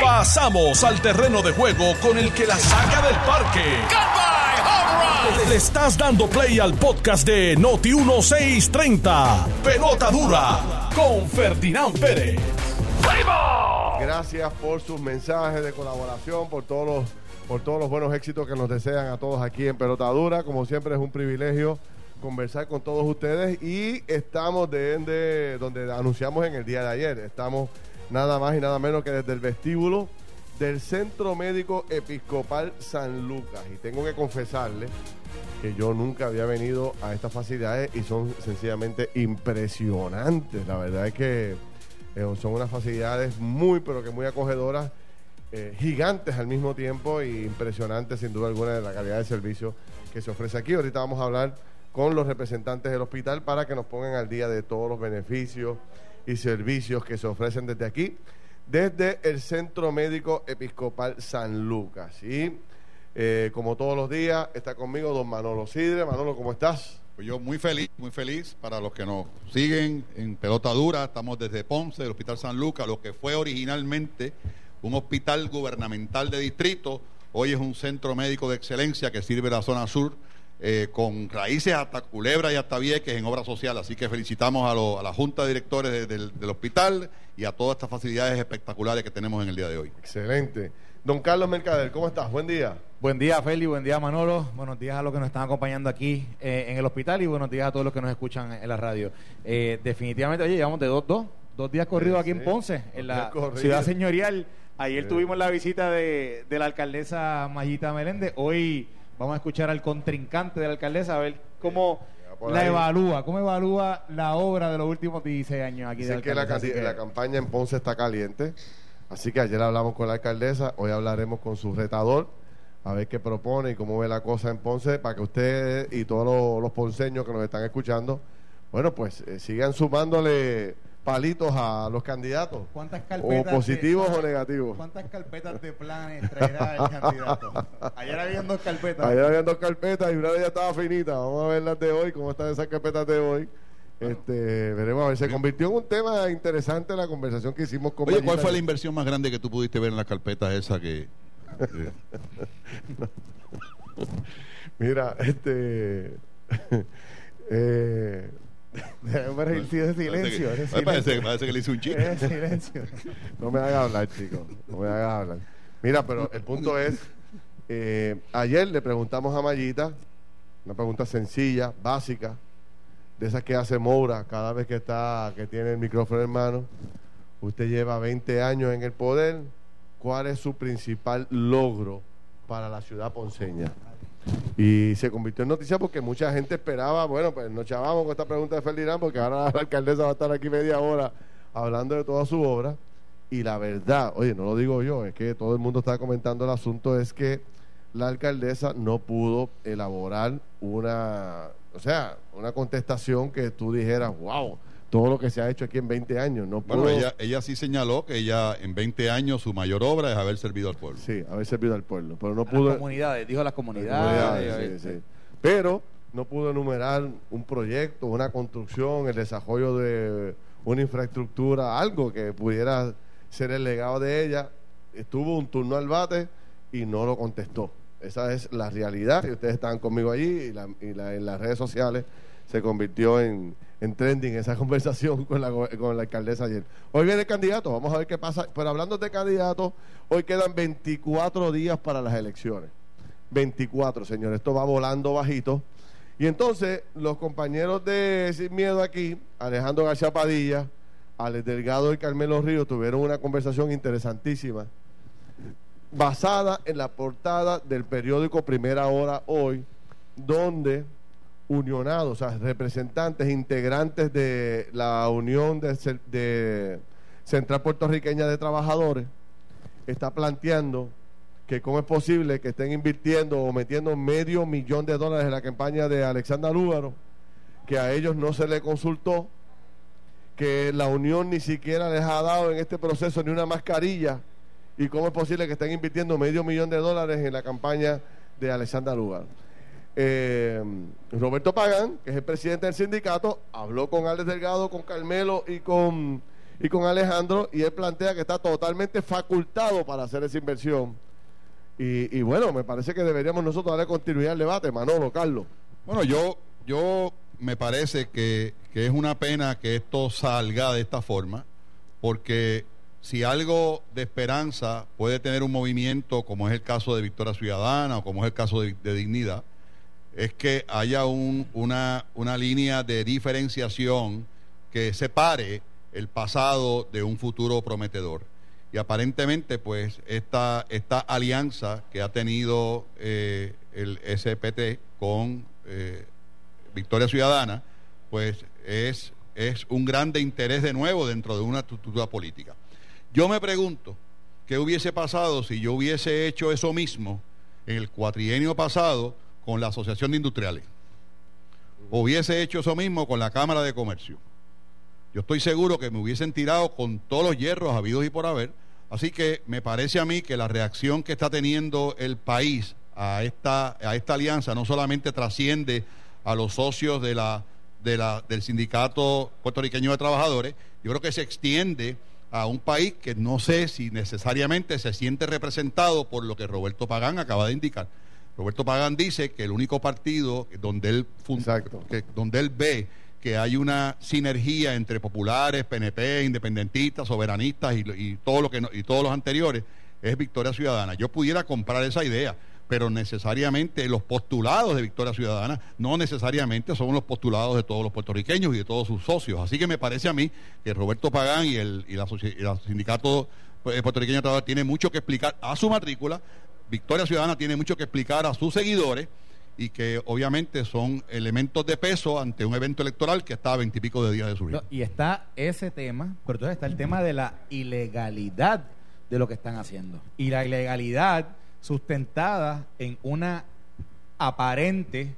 Pasamos al terreno de juego con el que la saca del parque. Le estás dando play al podcast de Noti 1630. Pelota dura con Ferdinand Pérez. Gracias por sus mensajes de colaboración, por todos los, por todos los buenos éxitos que nos desean a todos aquí en Pelota Dura. Como siempre es un privilegio conversar con todos ustedes y estamos de, donde anunciamos en el día de ayer. Estamos nada más y nada menos que desde el vestíbulo del Centro Médico Episcopal San Lucas. Y tengo que confesarle que yo nunca había venido a estas facilidades y son sencillamente impresionantes. La verdad es que eh, son unas facilidades muy, pero que muy acogedoras, eh, gigantes al mismo tiempo e impresionantes sin duda alguna de la calidad de servicio que se ofrece aquí. Ahorita vamos a hablar con los representantes del hospital para que nos pongan al día de todos los beneficios y servicios que se ofrecen desde aquí, desde el Centro Médico Episcopal San Lucas. Y eh, como todos los días, está conmigo don Manolo Sidre. Manolo, ¿cómo estás? Pues yo muy feliz, muy feliz para los que nos siguen en pelota dura. Estamos desde Ponce, del Hospital San Lucas, lo que fue originalmente un hospital gubernamental de distrito. Hoy es un centro médico de excelencia que sirve la zona sur eh, con raíces hasta Culebra y hasta Vieques en obra social. Así que felicitamos a, la Junta de Directores del hospital y a todas estas facilidades espectaculares que tenemos en el día de hoy. Excelente. Don Carlos Mercader, ¿cómo estás? Buen día. Buen día, Feli. Buen día, Manolo. Buenos días a los que nos están acompañando aquí eh, en el hospital y buenos días a todos los que nos escuchan en la radio. Eh, definitivamente, oye, llevamos de dos, dos, dos días corridos aquí en Ponce, en la ciudad señorial. Ayer tuvimos la visita de, de la alcaldesa Mayita Meléndez. Hoy Vamos a escuchar al contrincante de la alcaldesa a ver cómo la evalúa, cómo evalúa la obra de los últimos 16 años aquí. de que la, que la campaña en Ponce está caliente, así que ayer hablamos con la alcaldesa, hoy hablaremos con su retador, a ver qué propone y cómo ve la cosa en Ponce, para que ustedes y todos los, ponceños que nos están escuchando, bueno, pues eh, sigan sumándole palitos a los candidatos. ¿Cuántas carpetas? O positivos o negativos. ¿Cuántas carpetas de planes traerá el candidato? Ayer habían dos carpetas. Ayer habían dos carpetas y una de ellas estaba finita. Vamos a ver las de hoy, cómo están esas carpetas de hoy. Este, veremos a ver, se convirtió en un tema interesante la conversación que hicimos con Oye, ¿cuál fue la inversión más grande que tú pudiste ver en las carpetas esa que... Mira, este... eh, el silencio. Parece, parece, que le hice un chiste. silencio. No me hagas hablar, chicos. No me hagas hablar. Mira, pero el punto es, eh, ayer le preguntamos a Mayita, una pregunta sencilla, básica, de esas que hace Moura cada vez que está, que tiene el micrófono en mano. Usted lleva 20 años en el poder. ¿Cuál es su principal logro para la ciudad ponceña? Y se convirtió en noticia porque mucha gente esperaba, bueno, pues nos chavamos con esta pregunta de Ferdinand porque ahora la alcaldesa va a estar aquí media hora hablando de toda su obra. Y la verdad, oye, no lo digo yo, es que todo el mundo está comentando el asunto, es que la alcaldesa no pudo elaborar una, o sea, una contestación que tú dijeras, wow, todo lo que se ha hecho aquí en 20 años. No bueno, ella, ella sí señaló que ella en 20 años su mayor obra es haber servido al pueblo. Sí, haber servido al pueblo, pero no pudo... Las comunidades, dijo las comunidades. sí, sí. Pero no pudo enumerar un proyecto, una construcción, el desarrollo de una infraestructura, algo que pudiera ser el legado de ella. Estuvo un turno al bate y no lo contestó. Esa es la realidad. Y ustedes estaban conmigo allí y, y en las redes sociales se convirtió en, en trending esa conversación con la, alcaldesa ayer. Hoy viene candidato, vamos a ver qué pasa. Pero hablando de candidatos, hoy quedan 24 días para las elecciones. 24, señores. Esto va volando bajito. Y entonces, los compañeros de Sin Miedo aquí, Alejandro García Padilla, Alex Delgado y Carmelo Ríos, tuvieron una conversación interesantísima, basada en la portada del periódico Primera Hora hoy, donde unionados, o sea, representantes, integrantes de la Unión de, Central Puertorriqueña de Trabajadores, está planteando que cómo es posible que estén invirtiendo o metiendo medio millón de dólares en la campaña de Alexandra Lúgaro, que a ellos no se le consultó, que la Unión ni siquiera les ha dado en este proceso ni una mascarilla, y cómo es posible que estén invirtiendo medio millón de dólares en la campaña de Alexandra Lúgaro. Eh, Roberto Pagán, que es el presidente del sindicato, habló con Alex Delgado, con Carmelo y con, y con Alejandro, y él plantea que está totalmente facultado para hacer esa inversión. Y, bueno, me parece que deberíamos nosotros darle continuidad al debate, Manolo, Carlos. Bueno, yo, yo me parece que, que es una pena que esto salga de esta forma, porque si algo de esperanza puede tener un movimiento, como es el caso de Victoria Ciudadana o como es el caso de, Dignidad, es que haya un, una, una línea de diferenciación que separe el pasado de un futuro prometedor. Y aparentemente, pues, esta, esta alianza que ha tenido eh, el SPT con eh, Victoria Ciudadana, pues es, es un grande interés de nuevo dentro de una estructura política. Yo me pregunto, ¿qué hubiese pasado si yo hubiese hecho eso mismo en el cuatrienio pasado con la Asociación de Industriales? hubiese hecho eso mismo con la Cámara de Comercio. Yo estoy seguro que me hubiesen tirado con todos los hierros habidos y por haber. Así que me parece a mí que la reacción que está teniendo el país a esta, a esta alianza no solamente trasciende a los socios de del Sindicato Puertorriqueño de Trabajadores, yo creo que se extiende a un país que no sé si necesariamente se siente representado por lo que Roberto Pagán acaba de indicar. Roberto Pagán dice que el único partido donde él, que, donde él ve que hay una sinergia entre populares, PNP, independentistas, soberanistas y, y todo lo que y todos los anteriores es Victoria Ciudadana. Yo pudiera comprar esa idea, pero necesariamente los postulados de Victoria Ciudadana no necesariamente son los postulados de todos los puertorriqueños y de todos sus socios. Así que me parece a mí que Roberto Pagán y el, y la, sindicato eh, puertorriqueño de trabajo tiene mucho que explicar a su matrícula, Victoria Ciudadana tiene mucho que explicar a sus seguidores y que obviamente son elementos de peso ante un evento electoral que está a veintipico de días de su vida. y está ese tema, pero entonces está el tema de la ilegalidad de lo que están haciendo. Y la ilegalidad sustentada en una aparente,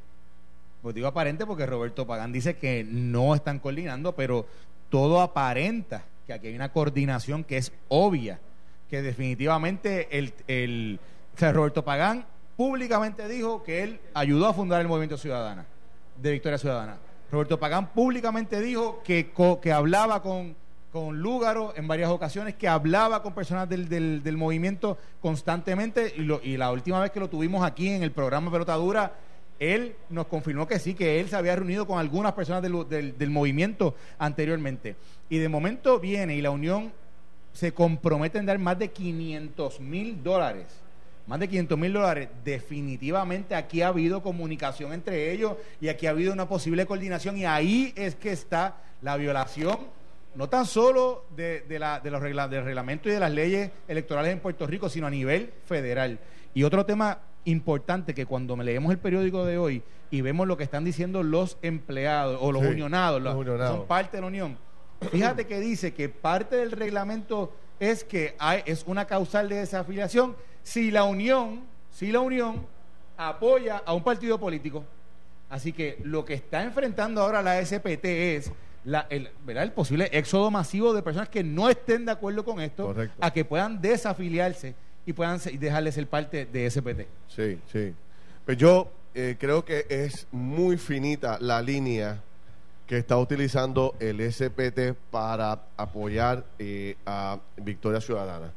pues digo aparente porque Roberto Pagán dice que no están coordinando, pero todo aparenta que aquí hay una coordinación que es obvia, que definitivamente el, el Roberto Pagán públicamente dijo que él ayudó a fundar el Movimiento Ciudadana, de Victoria Ciudadana. Roberto Pagán públicamente dijo que, que hablaba con con Lúgaro en varias ocasiones, que hablaba con personas del, del, movimiento constantemente y, y, la última vez que lo tuvimos aquí en el programa Pelotadura, él nos confirmó que sí, que él se había reunido con algunas personas del, del movimiento anteriormente. Y de momento viene y la Unión se compromete en dar más de 500 mil dólares. Más de 500 mil dólares. Definitivamente aquí ha habido comunicación entre ellos y aquí ha habido una posible coordinación y ahí es que está la violación no tan solo de, la, de los del reglamento y de las leyes electorales en Puerto Rico, sino a nivel federal. Y otro tema importante que cuando me leemos el periódico de hoy y vemos lo que están diciendo los empleados o los unionados, los, son parte de la unión, fíjate que dice que parte del reglamento es que hay, es una causal de desafiliación si la unión, si la unión apoya a un partido político. Así que lo que está enfrentando ahora la SPT es la, el, el posible éxodo masivo de personas que no estén de acuerdo con esto a que puedan desafiliarse y puedan dejarles ser parte de SPT. Sí, sí. Pues yo eh, creo que es muy finita la línea que está utilizando el SPT para apoyar eh, a Victoria Ciudadana.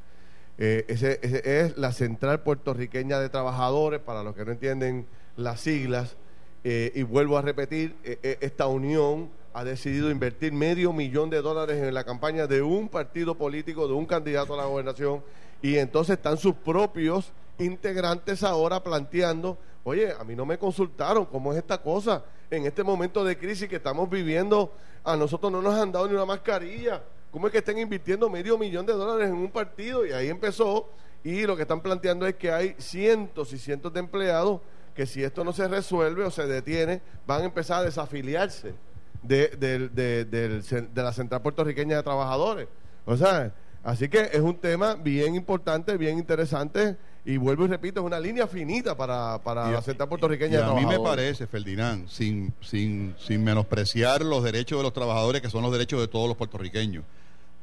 Eh, ese, es la Central Puertorriqueña de Trabajadores, para los que no entienden las siglas, y vuelvo a repetir, esta unión ha decidido invertir medio millón de dólares en la campaña de un partido político, de un candidato a la gobernación, y entonces están sus propios integrantes ahora planteando, oye, a mí no me consultaron, ¿cómo es esta cosa? En este momento de crisis que estamos viviendo, a nosotros no nos han dado ni una mascarilla. ¿Cómo es que estén invirtiendo medio millón de dólares en un partido? Y ahí empezó, y lo que están planteando es que hay cientos y cientos de empleados que si esto no se resuelve o se detiene, van a empezar a desafiliarse de, de, la Central Puertorriqueña de Trabajadores. O sea, así que es un tema bien importante, bien interesante. Y vuelvo y repito, es una línea finita para, para la Central Puertorriqueña de Trabajadores. A mí me parece, Ferdinand, sin, sin, sin menospreciar los derechos de los trabajadores, que son los derechos de todos los puertorriqueños.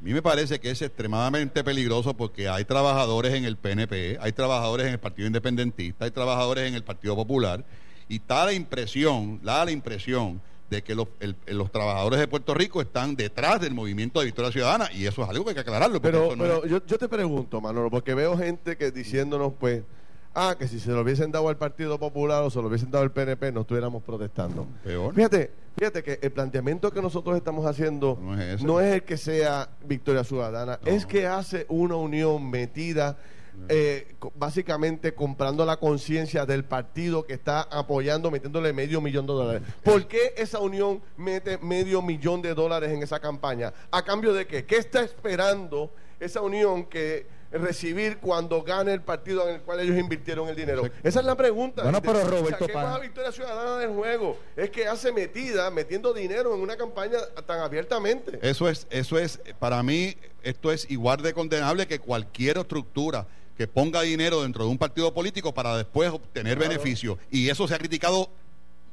A mí me parece que es extremadamente peligroso porque hay trabajadores en el PNP, hay trabajadores en el Partido Independentista, hay trabajadores en el Partido Popular, y da la impresión, da la impresión de que los, los trabajadores de Puerto Rico están detrás del movimiento de Victoria Ciudadana y eso es algo que hay que aclararlo. Pero, pero yo, yo te pregunto, Manolo, porque veo gente que diciéndonos, pues, ah, que si se lo hubiesen dado al Partido Popular o se lo hubiesen dado al PNP, no estuviéramos protestando. Fíjate, fíjate que el planteamiento que nosotros estamos haciendo no es, el que sea Victoria Ciudadana, es que hace una unión metida. Eh, básicamente comprando la conciencia del partido que está apoyando, metiéndole medio millón de dólares. ¿Por qué esa unión mete medio millón de dólares en esa campaña? ¿A cambio de qué? ¿Qué está esperando esa unión que recibir cuando gane el partido en el cual ellos invirtieron el dinero? Esa es la pregunta. Bueno, pero Roberto la victoria ciudadana del juego es que hace metida, metiendo dinero en una campaña tan abiertamente. Eso es, eso es, para mí, esto es igual de condenable que cualquier estructura que ponga dinero dentro de un partido político para después obtener beneficios. Y eso se ha criticado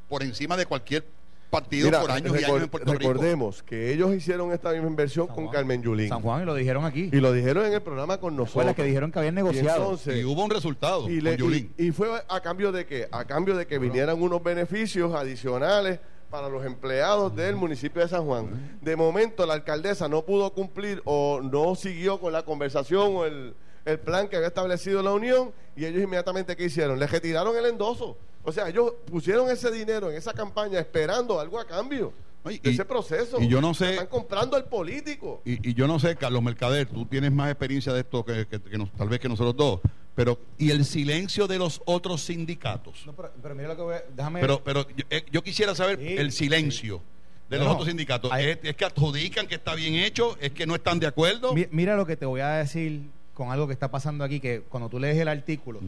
por encima de cualquier partido por años y años en Puerto recordemos que ellos hicieron esta misma inversión con Carmen Yulín. San Juan y lo dijeron aquí. Y lo dijeron en el programa con nosotros. que dijeron que habían negociado. Y, hubo un resultado y, con y, fue a cambio de qué? A cambio de que vinieran unos beneficios adicionales para los empleados del municipio de San Juan. De momento la alcaldesa no pudo cumplir o no siguió con la conversación o el, el plan que había establecido la Unión y ellos inmediatamente ¿qué hicieron? Le retiraron el endoso. O sea, ellos pusieron ese dinero en esa campaña esperando algo a cambio. de ese proceso. Y yo no sé. Están comprando al político. Y, yo no sé, Carlos Mercader, tú tienes más experiencia de esto que, tal vez que nosotros dos. Pero, ¿y el silencio de los otros sindicatos? pero, mira lo que voy a, déjame Pero, pero yo, eh, quisiera saber el silencio. de los otros sindicatos. ¿Es, que adjudican que está bien hecho? ¿Es que no están de acuerdo? Mira lo que te voy a decir con algo que está pasando aquí, que cuando tú lees el artículo,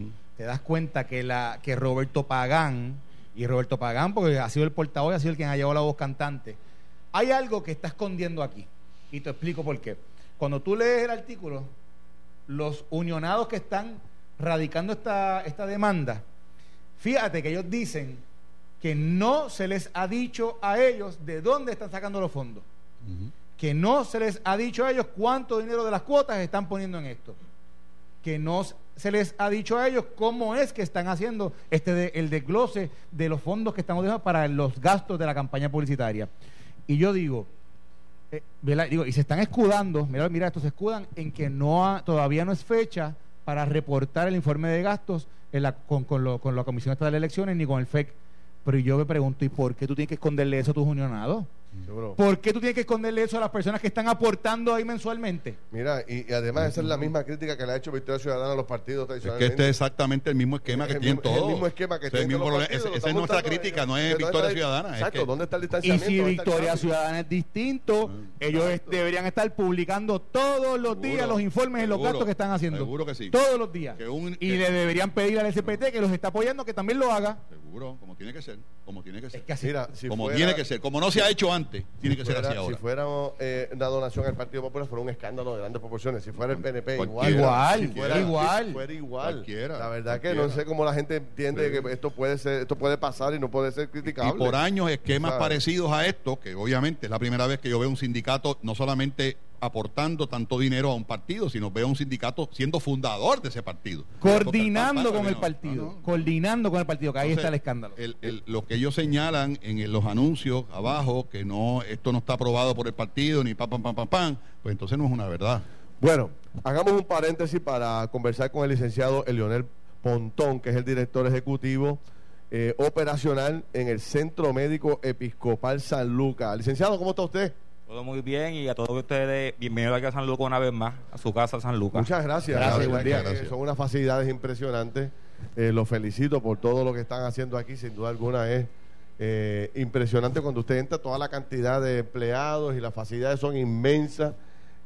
te das cuenta que, la, que Roberto Pagán, y Roberto Pagán, porque ha sido el portavoz, ha sido el quien ha llevado la voz cantante, hay algo que está escondiendo aquí. Y te explico por qué. Cuando tú lees el artículo, los unionados que están radicando esta, esta demanda, fíjate que ellos dicen que no se les ha dicho a ellos de dónde están sacando los fondos que no se les ha dicho a ellos cuánto dinero de las cuotas están poniendo en esto, que no se les ha dicho a ellos cómo es que están haciendo este el desglose de los fondos que estamos dejando para los gastos de la campaña publicitaria. Y yo digo, eh, digo y se están escudando, mira, mira, esto se escudan en que no todavía no es fecha para reportar el informe de gastos con, con la Comisión Estatal de Elecciones ni con el FEC. Pero yo me pregunto, ¿y por qué tú tienes que esconderle eso a tus unionados? ¿Por qué tú tienes que esconderle eso a las personas que están aportando ahí mensualmente? Mira, y, además esa es la misma crítica que le ha hecho Victoria Ciudadana a los partidos tradicionales. Es que este es exactamente el mismo esquema que tienen todos. el mismo esquema que tienen todos. Esa es nuestra crítica, no es Victoria Ciudadana. Exacto, ¿dónde está el distanciamiento? Y si Victoria Ciudadana es distinto, ellos deberían estar publicando todos los días los informes de los gastos que están haciendo. Seguro que sí. Todos los días. y le deberían pedir al SPT que los está apoyando que también lo haga. Seguro, como tiene que ser. Como tiene que ser. Mira, como tiene que ser. Como no se ha hecho antes, tiene que ser si fuera eh, una donación al Partido Popular, fuera un escándalo de grandes proporciones. Si fuera el PNP, igual. Igual, fuera, igual. fuera igual. La verdad que no sé cómo la gente entiende que esto puede ser, esto puede pasar y no puede ser criticable. Y por años esquemas parecidos a esto, que obviamente es la primera vez que yo veo un sindicato no solamente aportando tanto dinero a un partido, sino veo a un sindicato siendo fundador de ese partido. Coordinando con el partido, coordinando con el partido, que ahí está el escándalo. lo que ellos señalan en los anuncios abajo, que no esto no está aprobado por el partido, ni pam, pam, pam, pam, pam, pues entonces no es una verdad. Bueno, hagamos un paréntesis para conversar con el licenciado Leonel Pontón, que es el director ejecutivo eh, operacional en el Centro Médico Episcopal San Lucas. Licenciado, ¿cómo está usted? Todo muy bien y a todos ustedes, bienvenidos aquí a San Lucas una vez más, a su casa San Lucas. Muchas gracias. Gracias, Son unas facilidades impresionantes. Eh, los felicito por todo lo que están haciendo aquí. Sin duda alguna es eh, impresionante cuando usted entra, toda la cantidad de empleados y las facilidades son inmensas.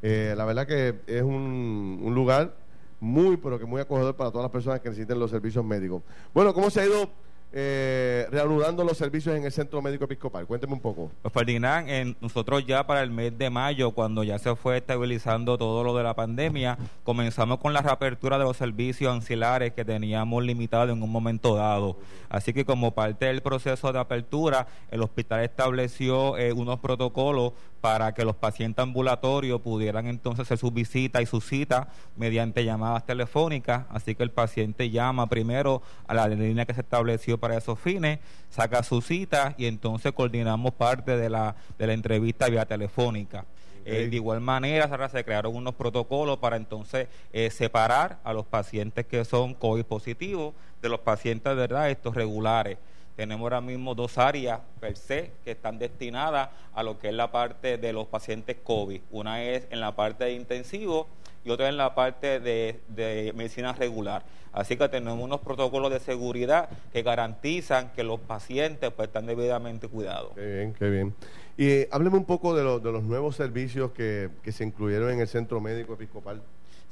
Eh, la verdad que es un, un lugar muy, pero que muy acogedor para todas las personas que necesiten los servicios médicos. Bueno, ¿cómo se ha ido eh, reanudando los servicios en el Centro Médico Episcopal. Cuénteme un poco. Pues Ferdinand, nosotros ya para el mes de mayo, cuando ya se fue estabilizando todo lo de la pandemia, comenzamos con la reapertura de los servicios ancilares que teníamos limitados en un momento dado. Así que como parte del proceso de apertura, el hospital estableció eh, unos protocolos para que los pacientes ambulatorios pudieran entonces hacer su visita y su cita mediante llamadas telefónicas. Así que el paciente llama primero a la línea que se estableció para esos fines, saca su cita y entonces coordinamos parte de la, de la entrevista vía telefónica. Eh, de igual manera, se crearon unos protocolos para entonces eh, separar a los pacientes que son COVID positivos de los pacientes, ¿verdad?, estos regulares. Tenemos ahora mismo dos áreas per se que están destinadas a lo que es la parte de los pacientes COVID. Una es en la parte de intensivo y otra en la parte de, medicina regular. Así que tenemos unos protocolos de seguridad que garantizan que los pacientes pues, están debidamente cuidados. Qué bien, qué bien. Y eh, hábleme un poco de, de los nuevos servicios que se incluyeron en el Centro Médico Episcopal.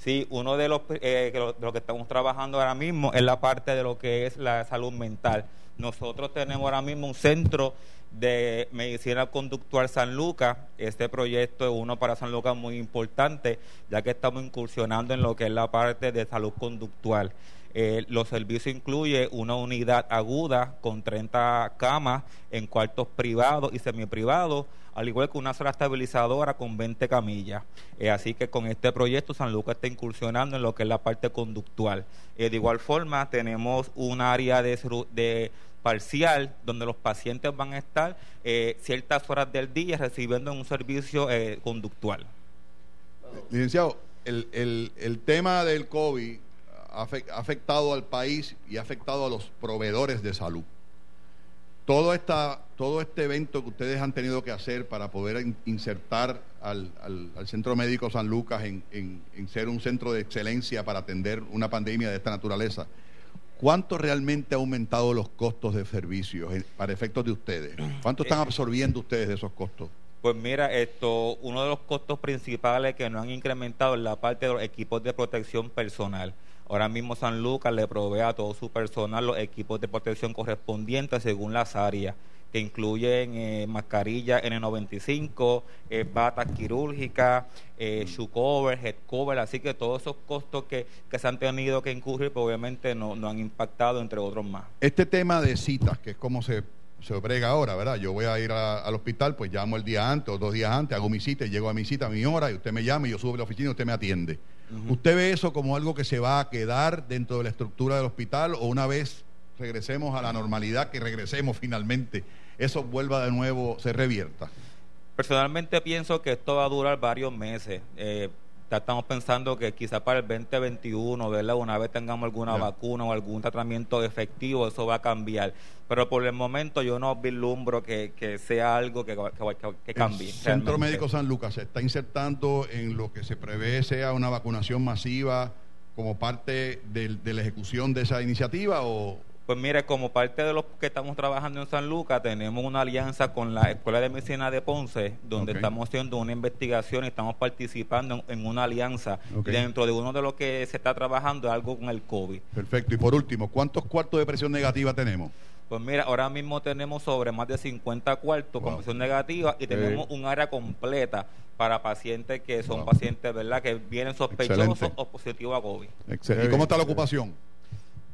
Sí, uno de los, eh, que estamos trabajando ahora mismo es la parte de lo que es la salud mental. Nosotros tenemos ahora mismo un centro de medicina conductual San Lucas. Este proyecto es uno para San Lucas muy importante, ya que estamos incursionando en lo que es la parte de salud conductual. Eh, los servicios incluyen una unidad aguda con 30 camas en cuartos privados y semiprivados, al igual que una sala estabilizadora con 20 camillas. Eh, así que con este proyecto San Lucas está incursionando en lo que es la parte conductual. Eh, de igual forma, tenemos un área de, parcial donde los pacientes van a estar ciertas horas del día recibiendo un servicio conductual. Licenciado, el tema del COVID ha afectado al país y ha afectado a los proveedores de salud. Todo, esta, todo este evento que ustedes han tenido que hacer para poder insertar al, Centro Médico San Lucas en, en, ser un centro de excelencia para atender una pandemia de esta naturaleza, ¿cuánto realmente ha aumentado los costos de servicios para efectos de ustedes? ¿Cuánto están eh, absorbiendo ustedes de esos costos? Pues mira, esto, uno de los costos principales que no han incrementado es la parte de los equipos de protección personal. Ahora mismo San Lucas le provee a todo su personal los equipos de protección correspondientes según las áreas, que incluyen eh, mascarillas N95, eh, batas quirúrgicas, eh, shoe cover, head cover, así que todos esos costos que, se han tenido que incurrir, pues obviamente no, no han impactado, entre otros más. Este tema de citas, que es como se se brega ahora, ¿verdad? Yo voy a ir al hospital, pues llamo el día antes o dos días antes, hago mi cita, y llego a mi cita a mi hora y usted me llama y yo subo a la oficina y usted me atiende. ¿Usted ve eso como algo que se va a quedar dentro de la estructura del hospital o una vez regresemos a la normalidad, que regresemos finalmente, eso vuelva de nuevo, se revierta? Personalmente pienso que esto va a durar varios meses. Eh, estamos pensando que quizá para el 2021, ¿verdad? Una vez tengamos alguna vacuna o algún tratamiento efectivo, eso va a cambiar. Pero por el momento yo no vislumbro que, que sea algo que, que, cambie. El Centro Médico San Lucas se está insertando en lo que se prevé sea una vacunación masiva como parte de la ejecución de esa iniciativa o, pues mire, como parte de los que estamos trabajando en San Lucas, tenemos una alianza con la Escuela de Medicina de Ponce, donde estamos haciendo una investigación y estamos participando en, una alianza. Dentro de uno de los que se está trabajando algo con el COVID. Perfecto. Y por último, ¿cuántos cuartos de presión negativa tenemos? Pues mira, ahora mismo tenemos sobre más de 50 cuartos con presión negativa y tenemos un área completa para pacientes que son pacientes, ¿verdad?, que vienen sospechosos o positivos a COVID. ¿Y cómo está la ocupación?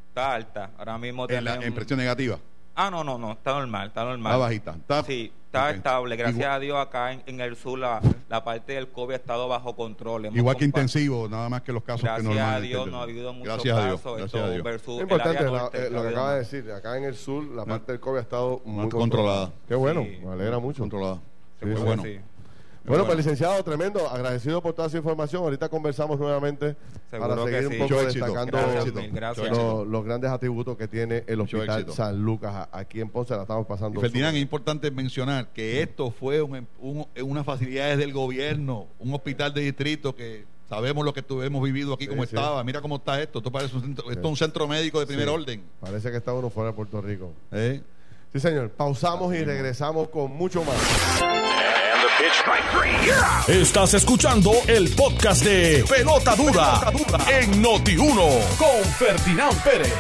Está alta. Ahora mismo ¿En la impresión negativa? Ah, no, no, no, está normal, está normal. Está bajita. Está... Sí, está estable. Gracias a Dios acá en, el sur la, la, parte del COVID ha estado bajo control. Igual que intensivo, nada más que los casos Gracias que Gracias a Dios no ha habido muchos Gracias casos. A Dios. Gracias a Dios. es importante eh, lo que acaba de decir. Acá en el sur la parte del COVID ha estado muy controlada. Qué bueno, me alegra mucho. Controlada. Sí, bueno. Bueno, pues licenciado, tremendo, agradecido por toda su información. Ahorita conversamos nuevamente para seguir un poco destacando los, grandes atributos que tiene el Hospital San Lucas aquí en Ponce. La estamos pasando. Ferdinand, es importante mencionar que esto fue un, unas facilidades del gobierno, un hospital de distrito que sabemos lo que hemos vivido aquí, como estaba. Mira cómo está esto. Esto parece un centro, esto es un centro médico de primer orden. Parece que está uno fuera de Puerto Rico. ¿Eh? Sí, señor. Pausamos y regresamos con mucho más. Estás escuchando el podcast de Pelota Dura, en Noti1 con Ferdinand Pérez.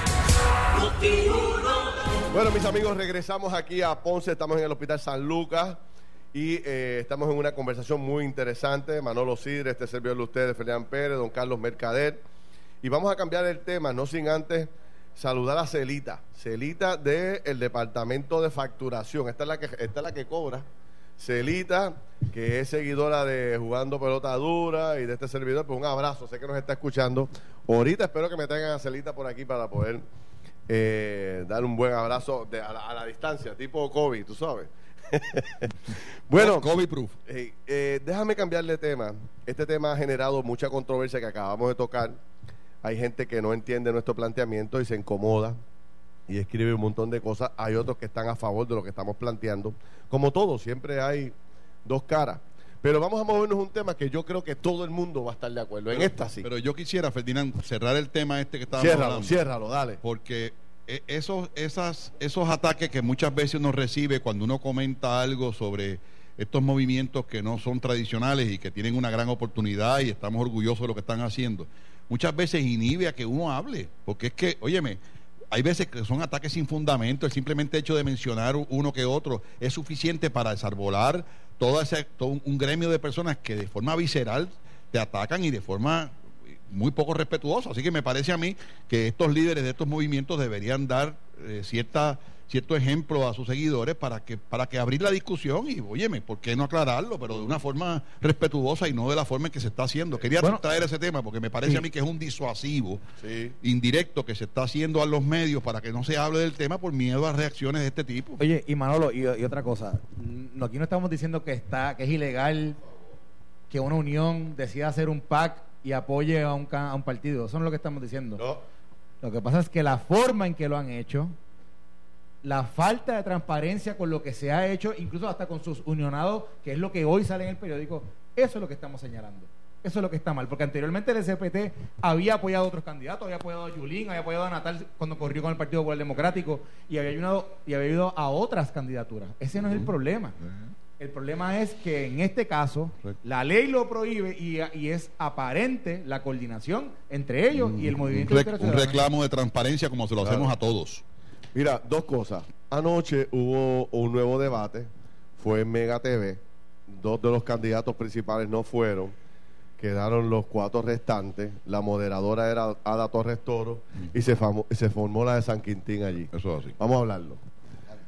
Bueno, mis amigos, regresamos aquí a Ponce. Estamos en el Hospital San Lucas y eh, estamos en una conversación muy interesante. Manolo Sidre, este servidor de ustedes, Ferdinand Pérez, don Carlos Mercader. Y vamos a cambiar el tema, no sin antes saludar a Celita. Celita del Departamento de Facturación. Esta es la que, esta es la que cobra Celita, que es seguidora de Jugando Pelota Dura y de este servidor, pues un abrazo, sé que nos está escuchando. Ahorita espero que me tengan a Celita por aquí para poder eh, dar un buen abrazo a, la, distancia, tipo COVID, tú sabes. bueno, COVID proof. Eh, déjame cambiarle tema. Este tema ha generado mucha controversia que acabamos de tocar. Hay gente que no entiende nuestro planteamiento y se incomoda y escribe un montón de cosas. Hay otros que están a favor de lo que estamos planteando. Como todo, siempre hay dos caras. Pero vamos a movernos un tema que yo creo que todo el mundo va a estar de acuerdo. en esta sí. Pero yo quisiera, Ferdinand, cerrar el tema este que estábamos ciérralo, hablando. Ciérralo, dale. Porque e, esos, esas, esos ataques que muchas veces uno recibe cuando uno comenta algo sobre estos movimientos que no son tradicionales y que tienen una gran oportunidad y estamos orgullosos de lo que están haciendo, muchas veces inhibe a que uno hable. Porque es que, óyeme, hay veces que son ataques sin fundamento, el simplemente hecho de mencionar uno que otro es suficiente para desarbolar todo, ese, todo un gremio de personas que de forma visceral te atacan y de forma muy poco respetuosa. Así que me parece a mí que estos líderes de estos movimientos deberían dar eh, cierta cierto ejemplo a sus seguidores para que para que abrir la discusión y, óyeme, ¿por qué no aclararlo? Pero de una forma respetuosa y no de la forma en que se está haciendo. Quería traer ese tema porque me parece a mí que es un disuasivo indirecto que se está haciendo a los medios para que no se hable del tema por miedo a reacciones de este tipo. Oye, y Manolo, y, otra cosa, mm, aquí no estamos diciendo que está que es ilegal que una unión decida hacer un PAC y apoye a un, a un partido. Eso no es lo que estamos diciendo. Lo que pasa es que la forma en que lo han hecho la falta de transparencia con lo que se ha hecho, incluso hasta con sus unionados, que es lo que hoy sale en el periódico, eso es lo que estamos señalando. Eso es lo que está mal, porque anteriormente el SPT había apoyado a otros candidatos, había apoyado a Yulín, había apoyado a Natal cuando corrió con el Partido Popular Democrático y había ayudado y había ido a otras candidaturas. Ese no es el problema. El problema es que en este caso la ley lo prohíbe y, es aparente la coordinación entre ellos y el movimiento. Un, reclamo de transparencia como se lo hacemos a todos. Mira, dos cosas. Anoche hubo un nuevo debate, fue en Mega TV. Dos de los candidatos principales no fueron. Quedaron los cuatro restantes. La moderadora era Ada Torres Toro y se, se formó la de San Quintín allí. Eso es así. Vamos a hablarlo.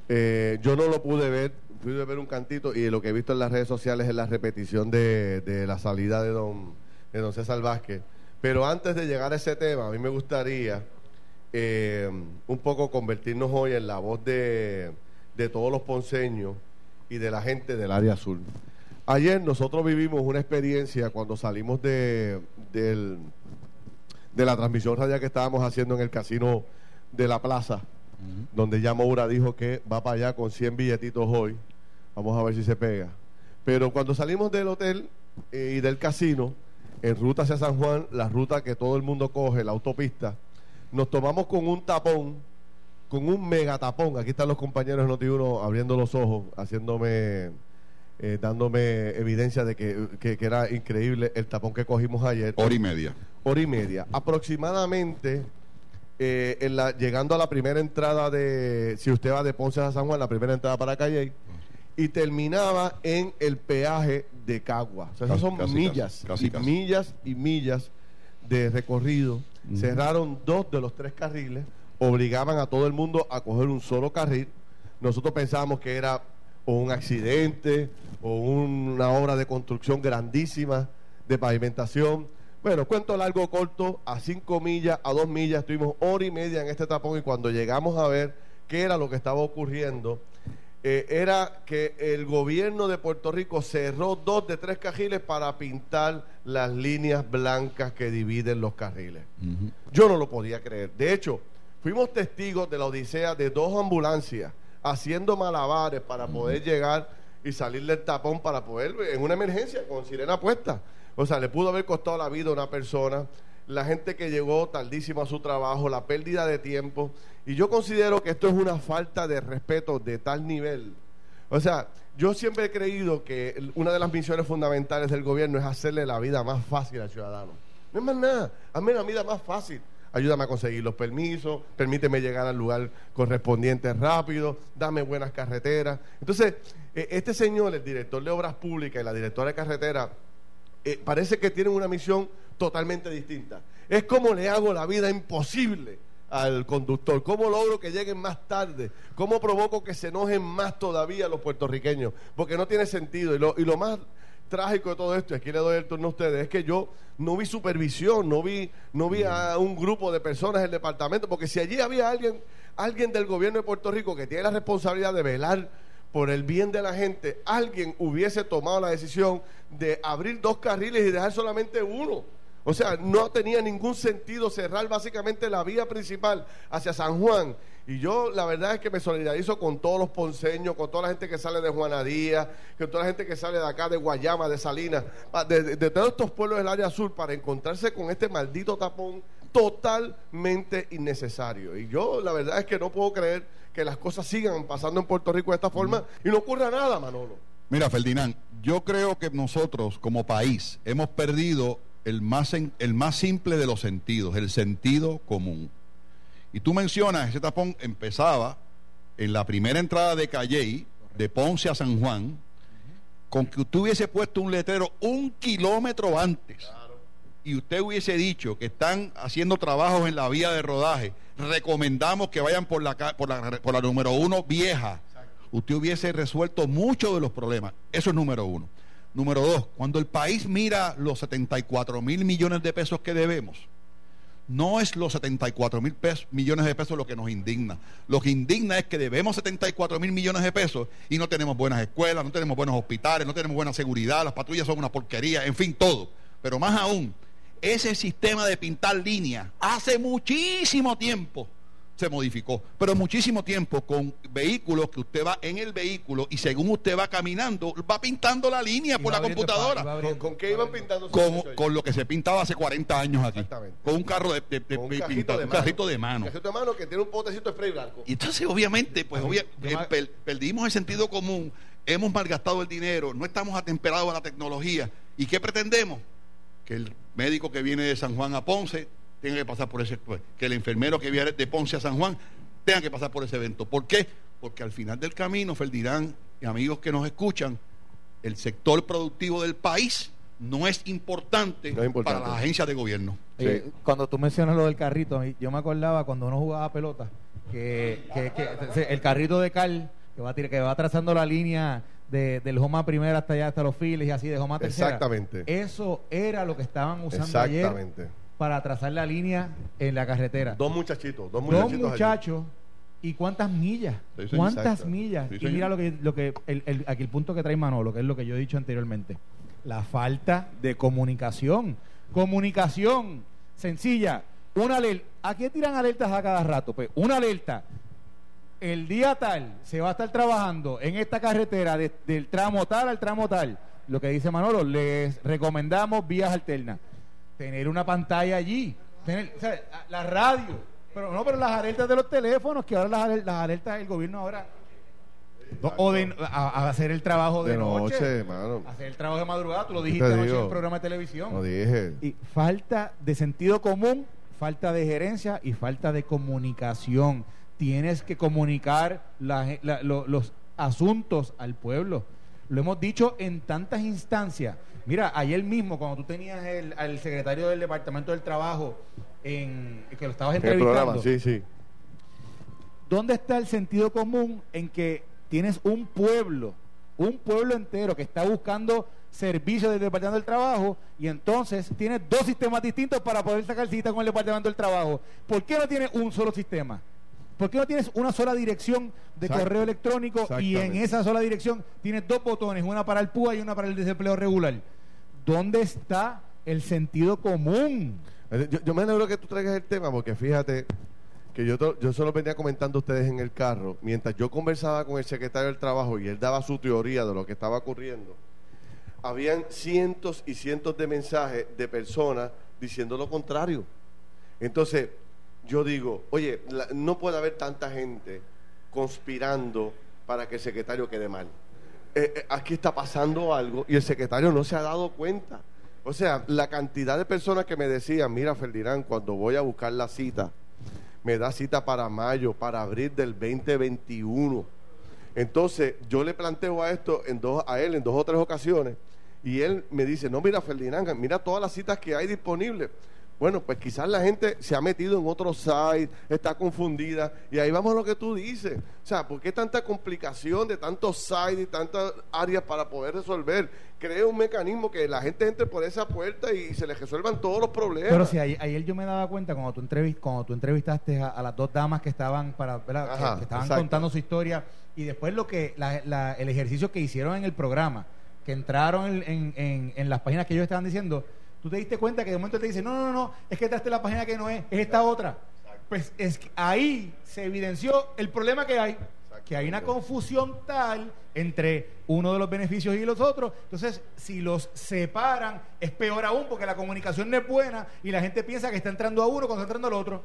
Eh, yo no lo pude ver, fui a ver un cantito y lo que he visto en las redes sociales es la repetición de, la salida de don, de don César Vázquez. Pero antes de llegar a ese tema, a mí me gustaría eh, un poco convertirnos hoy en la voz de, todos los ponceños y de la gente del área azul. Ayer nosotros vivimos una experiencia cuando salimos de, de la transmisión radial que estábamos haciendo en el casino de la plaza, donde ya Moura dijo que va para allá con 100 billetitos hoy. Vamos a ver si se pega. Pero cuando salimos del hotel eh, y del casino, en ruta hacia San Juan, la ruta que todo el mundo coge, la autopista, nos tomamos con un tapón, con un mega tapón. Aquí están los compañeros de Noti1 abriendo los ojos, haciéndome, eh, dándome evidencia de que, era increíble el tapón que cogimos ayer. Hora y media. Hora y media. Aproximadamente, eh, en la, llegando a la primera entrada de, si usted va de Ponce a San Juan, la primera entrada para Calle, y terminaba en el peaje de Cagua. O sea, esas son millas, y millas y millas de recorrido Cerraron dos de los tres carriles, obligaban a todo el mundo a coger un solo carril. Nosotros pensábamos que era o un accidente o una obra de construcción grandísima de pavimentación. Bueno, cuento largo corto, a cinco millas, a dos millas, estuvimos hora y media en este tapón y cuando llegamos a ver qué era lo que estaba ocurriendo, eh, era que el gobierno de Puerto Rico cerró dos de tres carriles para pintar las líneas blancas que dividen los carriles. Yo no lo podía creer. De hecho, fuimos testigos de la odisea de dos ambulancias haciendo malabares para poder llegar y salir del tapón para poder, en una emergencia, con sirena puesta. O sea, le pudo haber costado la vida a una persona la gente que llegó tardísimo a su trabajo, la pérdida de tiempo. Y yo considero que esto es una falta de respeto de tal nivel. O sea, yo siempre he creído que una de las misiones fundamentales del gobierno es hacerle la vida más fácil al ciudadano. No es más nada, hazme la vida más fácil. Ayúdame a conseguir los permisos, permíteme llegar al lugar correspondiente rápido, dame buenas carreteras. Entonces, e, este señor, el director de Obras Públicas y la directora de carretera, eh, parece que tienen una misión totalmente distinta. Es como le hago la vida imposible al conductor? ¿Cómo logro que lleguen más tarde? ¿Cómo provoco que se enojen más todavía los puertorriqueños? Porque no tiene sentido. Y lo, y lo más trágico de todo esto, y aquí le doy el turno a ustedes, es que yo no vi supervisión, no vi, no vi a un grupo de personas en el departamento, porque si allí había alguien, alguien del gobierno de Puerto Rico que tiene la responsabilidad de velar por el bien de la gente, alguien hubiese tomado la decisión de abrir dos carriles y dejar solamente uno. O sea, no tenía ningún sentido cerrar básicamente la vía principal hacia San Juan. Y yo la verdad es que me solidarizo con todos los ponceños, con toda la gente que sale de Juanadía, con toda la gente que sale de acá, de Guayama, de Salinas, de, de todos estos pueblos del área sur, para encontrarse con este maldito tapón totalmente innecesario. Y yo la verdad es que no puedo creer que las cosas sigan pasando en Puerto Rico de esta forma y no ocurra nada, Manolo. Mira, Ferdinand, yo creo que nosotros como país hemos perdido el más, el más simple de los sentidos, el sentido común. Y tú mencionas, ese tapón empezaba en la primera entrada de Calley, de Ponce a San Juan, con que usted hubiese puesto un letrero un kilómetro antes y usted hubiese dicho que están haciendo trabajos en la vía de rodaje, recomendamos que vayan por la, por la, por la número uno vieja. Usted hubiese resuelto muchos de los problemas. Eso es número uno. Número dos, cuando el país mira los 74 mil millones de pesos que debemos, no es los 74 mil millones de pesos lo que nos indigna. Lo que indigna es que debemos 74 mil millones de pesos y no tenemos buenas escuelas, no tenemos buenos hospitales, no tenemos buena seguridad, las patrullas son una porquería, en fin, todo. Pero más aún, ese sistema de pintar líneas hace muchísimo tiempo se modificó, pero muchísimo tiempo con vehículos que usted va en el vehículo y según usted va caminando, va pintando la línea por la computadora. ¿Con, qué iban pintando? Con, con, lo que se pintaba hace 40 años aquí. Con un carro de, de, un, carrito de, carrito de mano. Un carrito de mano que tiene un potecito de spray blanco. Y entonces, obviamente, pues eh, perdimos el sentido común, hemos malgastado el dinero, no estamos atemperados a la tecnología. ¿Y qué pretendemos? Que el médico que viene de San Juan a Ponce tenga que pasar por ese, pues, que el enfermero que viene de Ponce a San Juan tenga que pasar por ese evento. ¿Por qué? Porque al final del camino, Ferdirán y amigos que nos escuchan, el sector productivo del país no es importante, para las agencias de gobierno. Cuando tú mencionas lo del carrito, yo me acordaba cuando uno jugaba pelota, que, el carrito de Cal, que va, que va trazando la línea de, del Joma primera hasta allá, hasta los files y así, de Joma tercera. Exactamente. Eso era lo que estaban usando Exactamente. Para trazar la línea en la carretera. Dos muchachitos, dos muchachitos. Dos muchachos. ¿Y cuántas millas? ¿Cuántas millas? y mira lo que, lo que el, aquí el punto que trae Manolo, que es lo que yo he dicho anteriormente. La falta de comunicación. Comunicación sencilla. Una alerta. ¿A qué tiran alertas a cada rato? Pues una alerta el día tal se va a estar trabajando en esta carretera del tramo tal al tramo tal, lo que dice Manolo, les recomendamos vías alternas. Tener una pantalla allí, tener, la radio, pero no, pero las alertas de los teléfonos, que ahora las, alertas del gobierno ahora o de a, hacer el trabajo de, noche, hacer el trabajo de madrugada, tú lo dijiste anoche en el programa de televisión. Lo dije. Y falta de sentido común, falta de gerencia y falta de comunicación tienes que comunicar los asuntos al pueblo. Lo hemos dicho en tantas instancias. Mira, ayer mismo, cuando tú tenías el, al secretario del Departamento del Trabajo, en, que lo estabas entrevistando. sí, sí. ¿Dónde está el sentido común en que tienes un pueblo, un pueblo entero que está buscando servicios del Departamento del Trabajo y entonces tienes dos sistemas distintos para poder sacar cita con el Departamento del Trabajo? ¿Por qué no tienes un solo sistema? ¿Por qué no tienes una sola dirección de correo electrónico y en esa sola dirección tienes dos botones, una para el PUA y una para el desempleo regular? ¿Dónde está el sentido común? Yo, me alegro que tú traigas el tema porque fíjate que yo, yo solo venía comentando a ustedes en el carro, mientras yo conversaba con el secretario del Trabajo y él daba su teoría de lo que estaba ocurriendo, habían cientos y cientos de mensajes de personas diciendo lo contrario. Entonces, yo digo, oye, no puede haber tanta gente conspirando para que el secretario quede mal. Eh, eh, aquí está pasando algo y el secretario no se ha dado cuenta. O sea, la cantidad de personas que me decían, mira Ferdinand, cuando voy a buscar la cita, me da cita para mayo, para abril del 2021. Entonces, yo le planteo a esto en dos, a él en dos o tres ocasiones y él me dice, no, mira Ferdinand, mira todas las citas que hay disponibles Bueno, pues quizás la gente se ha metido en otro site, está confundida, y ahí vamos a lo que tú dices. O sea, ¿por qué tanta complicación de tantos sites y tantas áreas para poder resolver? Crea un mecanismo que la gente entre por esa puerta y se les resuelvan todos los problemas. Pero si ayer, yo me daba cuenta cuando tú, entrevist, cuando tú entrevistaste a, las dos damas que estaban para que, estaban contando su historia y después lo que el ejercicio que hicieron en el programa, que entraron en, en las páginas que ellos estaban diciendo tú te diste cuenta que de momento te dice, no, no, no, es que es la página que no es, es esta otra. Pues es que ahí se evidenció el problema que hay, que hay una confusión tal entre uno de los beneficios y los otros. Entonces, si los separan, es peor aún porque la comunicación no es buena y la gente piensa que está entrando a uno cuando está entrando al otro.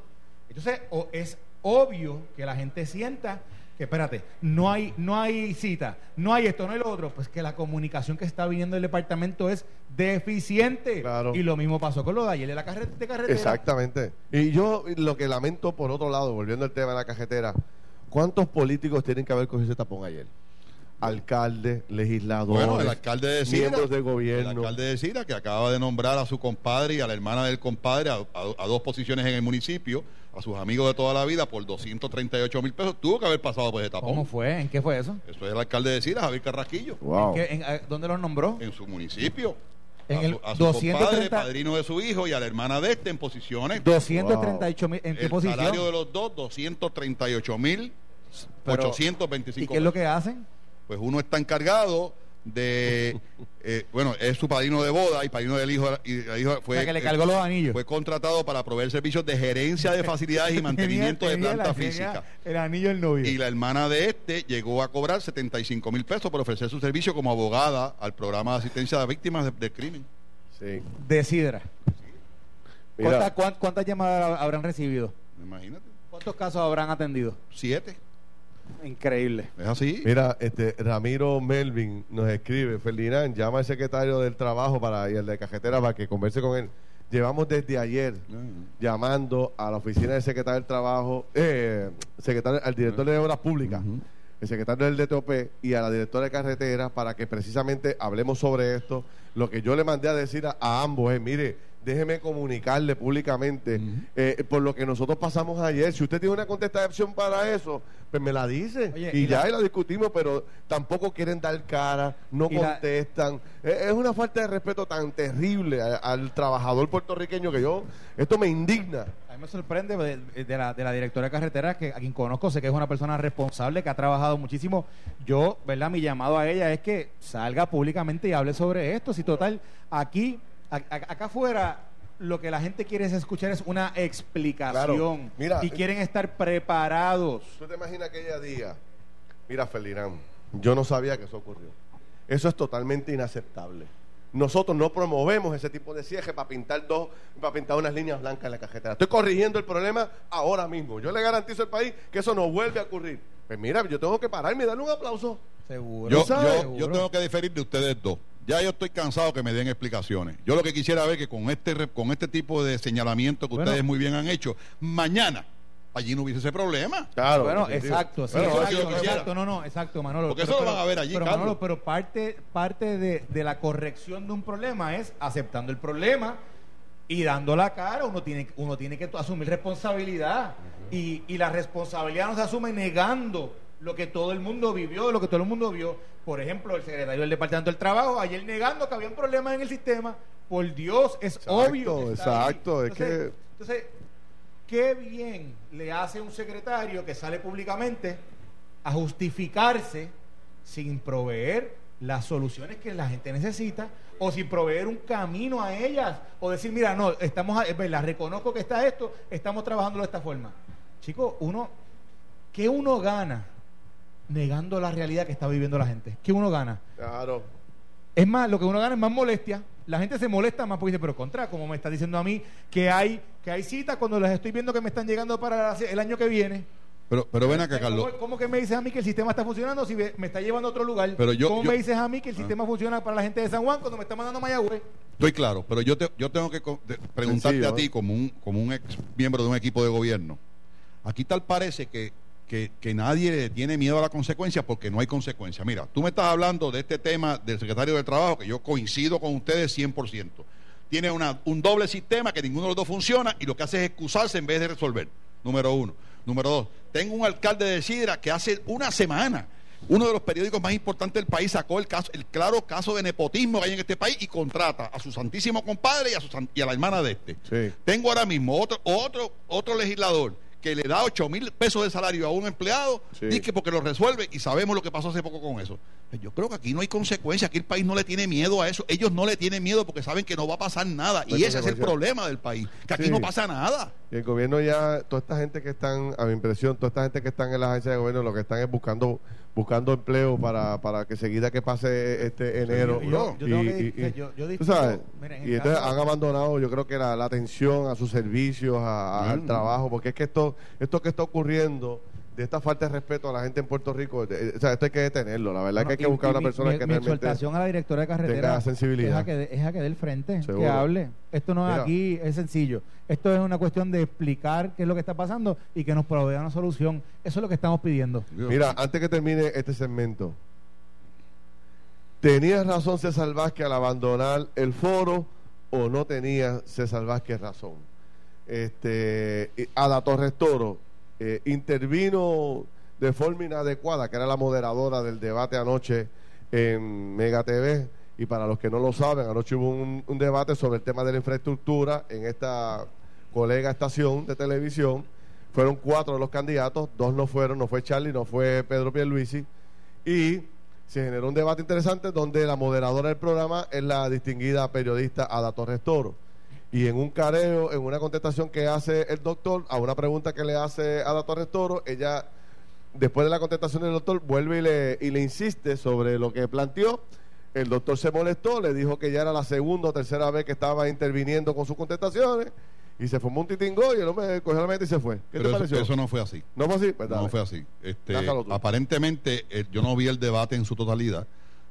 Entonces, es obvio que la gente sienta que espérate, no hay, no hay cita, no hay esto, no hay lo otro, pues que la comunicación que está viniendo del departamento es deficiente. Y lo mismo pasó con lo de ayer de la carretera. Exactamente. Y yo lo que lamento, por otro lado, volviendo al tema de la carretera, ¿cuántos políticos tienen que haber cogido ese tapón ayer? alcalde, legislador, el alcalde de miembros del gobierno. El alcalde de Cira, que acaba de nombrar a su compadre y a la hermana del compadre a dos posiciones en el municipio a sus amigos de toda la vida por 238 mil pesos, tuvo que haber pasado por ese tapón. ¿Cómo fue? ¿En qué fue eso? Eso es el alcalde de Cira, Javier Carrasquillo. ¿En ¿Dónde los nombró? En su municipio. En a su, el a su compadre, padrino de su hijo y a la hermana de este en posiciones. 238 mil, ¿en qué posición? El salario de los dos, 238 mil 825 ¿Y qué es lo que hacen? Pues uno está encargado de eh, bueno es su padrino de boda y padrino del hijo, y hijo fue que le cargó los anillos. fue contratado para proveer servicios de gerencia de facilidades y mantenimiento de planta física. el anillo del novio. Y la hermana de este llegó a cobrar 75 mil pesos por ofrecer su servicio como abogada al programa de asistencia a víctimas del crimen. Sí. de Sidra. ¿Cuántas, llamadas habrán recibido? imagínate. ¿cuántos casos habrán atendido? siete Increíble. ¿Es así? Mira, este Ramiro Melvin nos escribe, Ferdinand, llama al secretario del trabajo para y el de cajetera para que converse con él. Llevamos desde ayer mm. llamando a la oficina del secretario del trabajo, eh, secretario, al director de obras públicas, el secretario del DTOP y a la directora de carretera para que precisamente hablemos sobre esto. Lo que yo le mandé a decir a ambos es, mire, déjeme comunicarle públicamente eh, por lo que nosotros pasamos ayer. Si usted tiene una contestación para eso, pues me la dice y, ya la... discutimos, pero tampoco quieren dar cara, no contestan. Es, una falta de respeto tan terrible al trabajador puertorriqueño que yo, esto me indigna. A mí me sorprende de, la, de la directora de carretera, que a quien conozco, sé que es una persona responsable, que ha trabajado muchísimo. Yo, ¿verdad? Mi llamado a ella es que salga públicamente y hable sobre esto. Si total, aquí acá afuera lo que la gente quiere es escuchar es una explicación y quieren estar preparados. ¿Tú te imaginas aquella día? Mira, Felirán, yo no sabía que eso ocurrió. Eso es totalmente inaceptable. Nosotros no promovemos ese tipo de cierre para pintar dos, para pintar unas líneas blancas en la cajetera. Estoy corrigiendo el problema ahora mismo. Yo le garantizo al país que eso no vuelve a ocurrir. Pues mira, yo tengo que pararme y darle un aplauso. Seguro. Yo, yo tengo que diferir de ustedes dos. Ya yo estoy cansado que me den explicaciones. Yo lo que quisiera ver que con este con este tipo de señalamiento que ustedes muy bien han hecho, mañana allí no hubiese ese problema. Claro. Bueno, exacto, sí, exacto, no, no, exacto, Manolo. Porque eso lo van a ver allí, pero, Manolo, pero parte, parte de, de, la corrección de un problema es aceptando el problema y dando la cara. Uno tiene, uno tiene que asumir responsabilidad. y, y la responsabilidad no se asume negando lo que todo el mundo vivió, lo que todo el mundo vio. Por ejemplo, el secretario del Departamento del Trabajo, ayer negando que había un problema en el sistema. Por Dios, es obvio. exacto, es que. Entonces, qué bien le hace un secretario que sale públicamente a justificarse sin proveer las soluciones que la gente necesita o sin proveer un camino a ellas o decir, mira, no, estamos, es verdad, reconozco que está esto, estamos trabajando de esta forma. Chicos, uno, ¿qué uno gana negando la realidad que está viviendo la gente. ¿Qué uno gana? Claro. Es más, lo que uno gana es más molestia. La gente se molesta más porque dice, pero contra, como me está diciendo a mí que hay, que hay citas cuando las estoy viendo que me están llegando para el año que viene. Pero, pero ven acá, Carlos. ¿Cómo, que me dices a mí que el sistema está funcionando si me está llevando a otro lugar? Pero yo, ¿Cómo me dices a mí que el ah. sistema funciona para la gente de San Juan cuando me está mandando a Mayagüez? Estoy claro, pero yo, te, yo tengo que preguntarte a ti como un, como un ex miembro de un equipo de gobierno. Aquí tal parece que que, nadie tiene miedo a la consecuencia porque no hay consecuencia. Mira, tú me estás hablando de este tema del secretario del Trabajo, que yo coincido con ustedes 100%. tiene una, un doble sistema que ninguno de los dos funciona y lo que hace es excusarse en vez de resolver. Número uno. Número dos, tengo un alcalde de Sidra que hace una semana uno de los periódicos más importantes del país sacó el caso, el claro caso de nepotismo que hay en este país y contrata a su santísimo compadre y a, su, y a la hermana de este. Tengo ahora mismo otro, otro, otro legislador que le da 8 mil pesos de salario a un empleado, dice porque lo resuelve y sabemos lo que pasó hace poco con eso. Pues yo creo que aquí no hay consecuencia, aquí el país no le tiene miedo a eso, ellos no le tienen miedo porque saben que no va a pasar nada y ese es el problema del país, que aquí no pasa nada. Y el gobierno ya, toda esta gente que están, a mi impresión, toda esta gente que están en las agencias de gobierno lo que están es buscando buscando empleo para, para que seguida que pase este enero. y, entonces han abandonado, yo creo que la, atención a sus servicios, al trabajo, porque es que esto, esto que está ocurriendo de esta falta de respeto a la gente en Puerto Rico, o sea, esto hay que detenerlo. La verdad es que hay que buscar a una persona que mi exhortación a la directora de carretera tenga sensibilidad. Es a que, es a que dé el frente, que hable. Esto no es aquí, es sencillo. Esto es una cuestión de explicar qué es lo que está pasando y que nos provea una solución. Eso es lo que estamos pidiendo. Mira, antes que termine este segmento, ¿tenía razón César Vázquez al abandonar el foro o no tenía César Vázquez razón? Este, a la Torres Toro, eh, intervino de forma inadecuada, que era la moderadora del debate anoche en Mega TV. Y para los que no lo saben, anoche hubo un, debate sobre el tema de la infraestructura en esta colega estación de televisión. Fueron cuatro de los candidatos, dos no fueron, no fue Charlie, no fue Pedro Pierluisi. Y se generó un debate interesante donde la moderadora del programa es la distinguida periodista Ada Torres Toro y en un careo, en una contestación que hace el doctor a una pregunta que le hace a la Torres Toro, ella, después de la contestación del doctor, vuelve y le, y le insiste sobre lo que planteó. El doctor se molestó, le dijo que ya era la segunda o tercera vez que estaba interviniendo con sus contestaciones y se formó un titingo y el hombre cogió la mente y se fue. ¿Qué te pareció? Eso no fue así. ¿No fue así? Pues no fue así. Este, aparentemente, eh, yo no vi el debate en su totalidad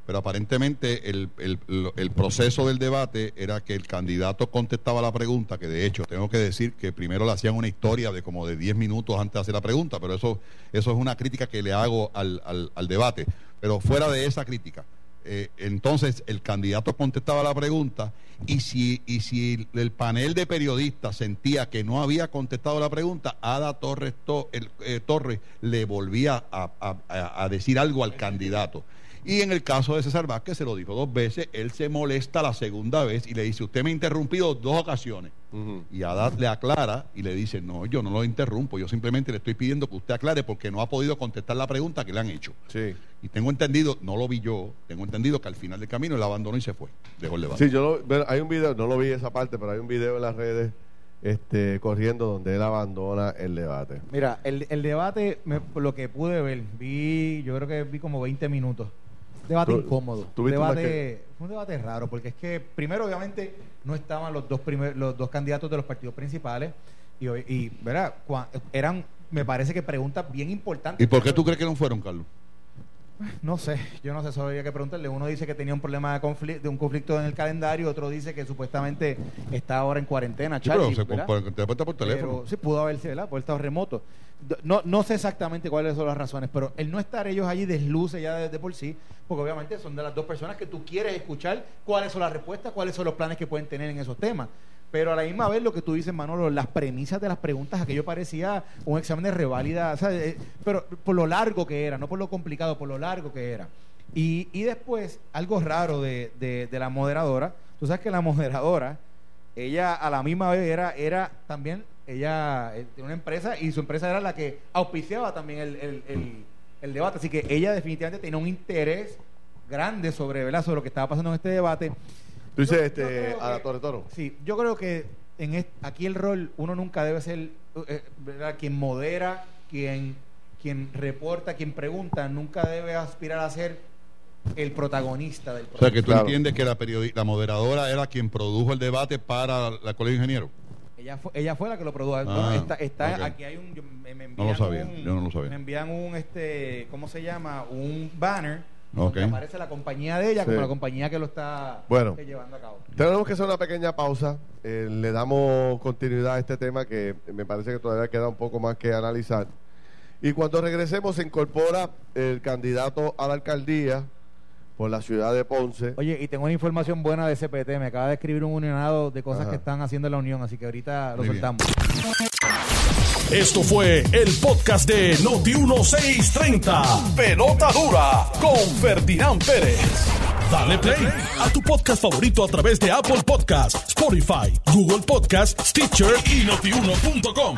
pero aparentemente el, el, proceso del debate era que el candidato contestaba la pregunta, que de hecho tengo que decir que primero le hacían una historia de como de 10 minutos antes de hacer la pregunta, pero eso, eso es una crítica que le hago al, al, debate. Pero fuera de esa crítica, eh, entonces el candidato contestaba la pregunta y si, y si el panel de periodistas sentía que no había contestado la pregunta, Ada Torres, eh, Torres le volvía a decir algo al candidato. Y en el caso de César Vázquez, se lo dijo dos veces, él se molesta la segunda vez y le dice, usted me ha interrumpido dos ocasiones. Y Adad le aclara y le dice, no, yo no lo interrumpo, yo simplemente le estoy pidiendo que usted aclare porque no ha podido contestar la pregunta que le han hecho. Sí. Y tengo entendido, no lo vi yo, tengo entendido que al final del camino él abandonó y se fue, dejó el debate. Sí, yo hay un video, no lo vi esa parte, pero hay un video en las redes este, corriendo donde él abandona el debate. Mira, el, el debate, lo que pude ver, vi, yo creo que vi como 20 minutos debate incómodo. Debate, Fue un debate raro, porque es que primero obviamente no estaban los dos primer, los dos candidatos de los partidos principales y, y ¿verdad? eran, me parece que preguntas bien importantes. ¿Y por qué tú crees que no fueron, Carlos? No sé, yo no sé, solo había que preguntarle. Uno dice que tenía un problema de, conflicto, de un conflicto en el calendario, otro dice que supuestamente está ahora en cuarentena. Sí, pero se por, por teléfono. sí, pudo haberse, ¿verdad? Por estado remoto. No, no sé exactamente cuáles son las razones, pero el no estar ellos allí desluce ya desde por sí, porque obviamente son de las dos personas que tú quieres escuchar cuáles son las respuestas, cuáles son los planes que pueden tener en esos temas. Pero a la misma vez lo que tú dices, Manolo, las premisas de las preguntas, aquello parecía un examen de reválida, eh, pero por lo largo que era, no por lo complicado, por lo largo que era. Y, y después, algo raro de, de, la moderadora, tú sabes que la moderadora, ella a la misma vez era, era también, ella eh, tiene una empresa y su empresa era la que auspiciaba también el, el, debate, así que ella definitivamente tenía un interés grande sobre, ¿verdad? sobre lo que estaba pasando en este debate. Tú dices este, a la Torre Toro. Sí, yo creo que en aquí el rol uno nunca debe ser eh, quien modera, quien, quien reporta, quien pregunta, nunca debe aspirar a ser el protagonista del proceso. O sea, que tú entiendes que la, la moderadora era quien produjo el debate para la Colegio de Ingenieros. Ella fue, ella fue la que lo produjo. Ah, está, está aquí hay un, me, me no lo sabía, yo no lo sabía. Me envían un, este, ¿cómo se llama? Un banner aparece la compañía de ella como la compañía que lo está llevando a cabo. Tenemos que hacer una pequeña pausa. Eh, le damos continuidad a este tema que me parece que todavía queda un poco más que analizar. Y cuando regresemos se incorpora el candidato a la alcaldía por la ciudad de Ponce. Oye, y tengo una información buena de CPT. Me acaba de escribir un unionado de cosas que están haciendo en la Unión, así que ahorita lo soltamos. Esto fue el podcast de Noti1630. Pelota dura con Ferdinand Pérez. Dale play a tu podcast favorito a través de Apple Podcasts, Spotify, Google Podcasts, Stitcher y notiuno.com.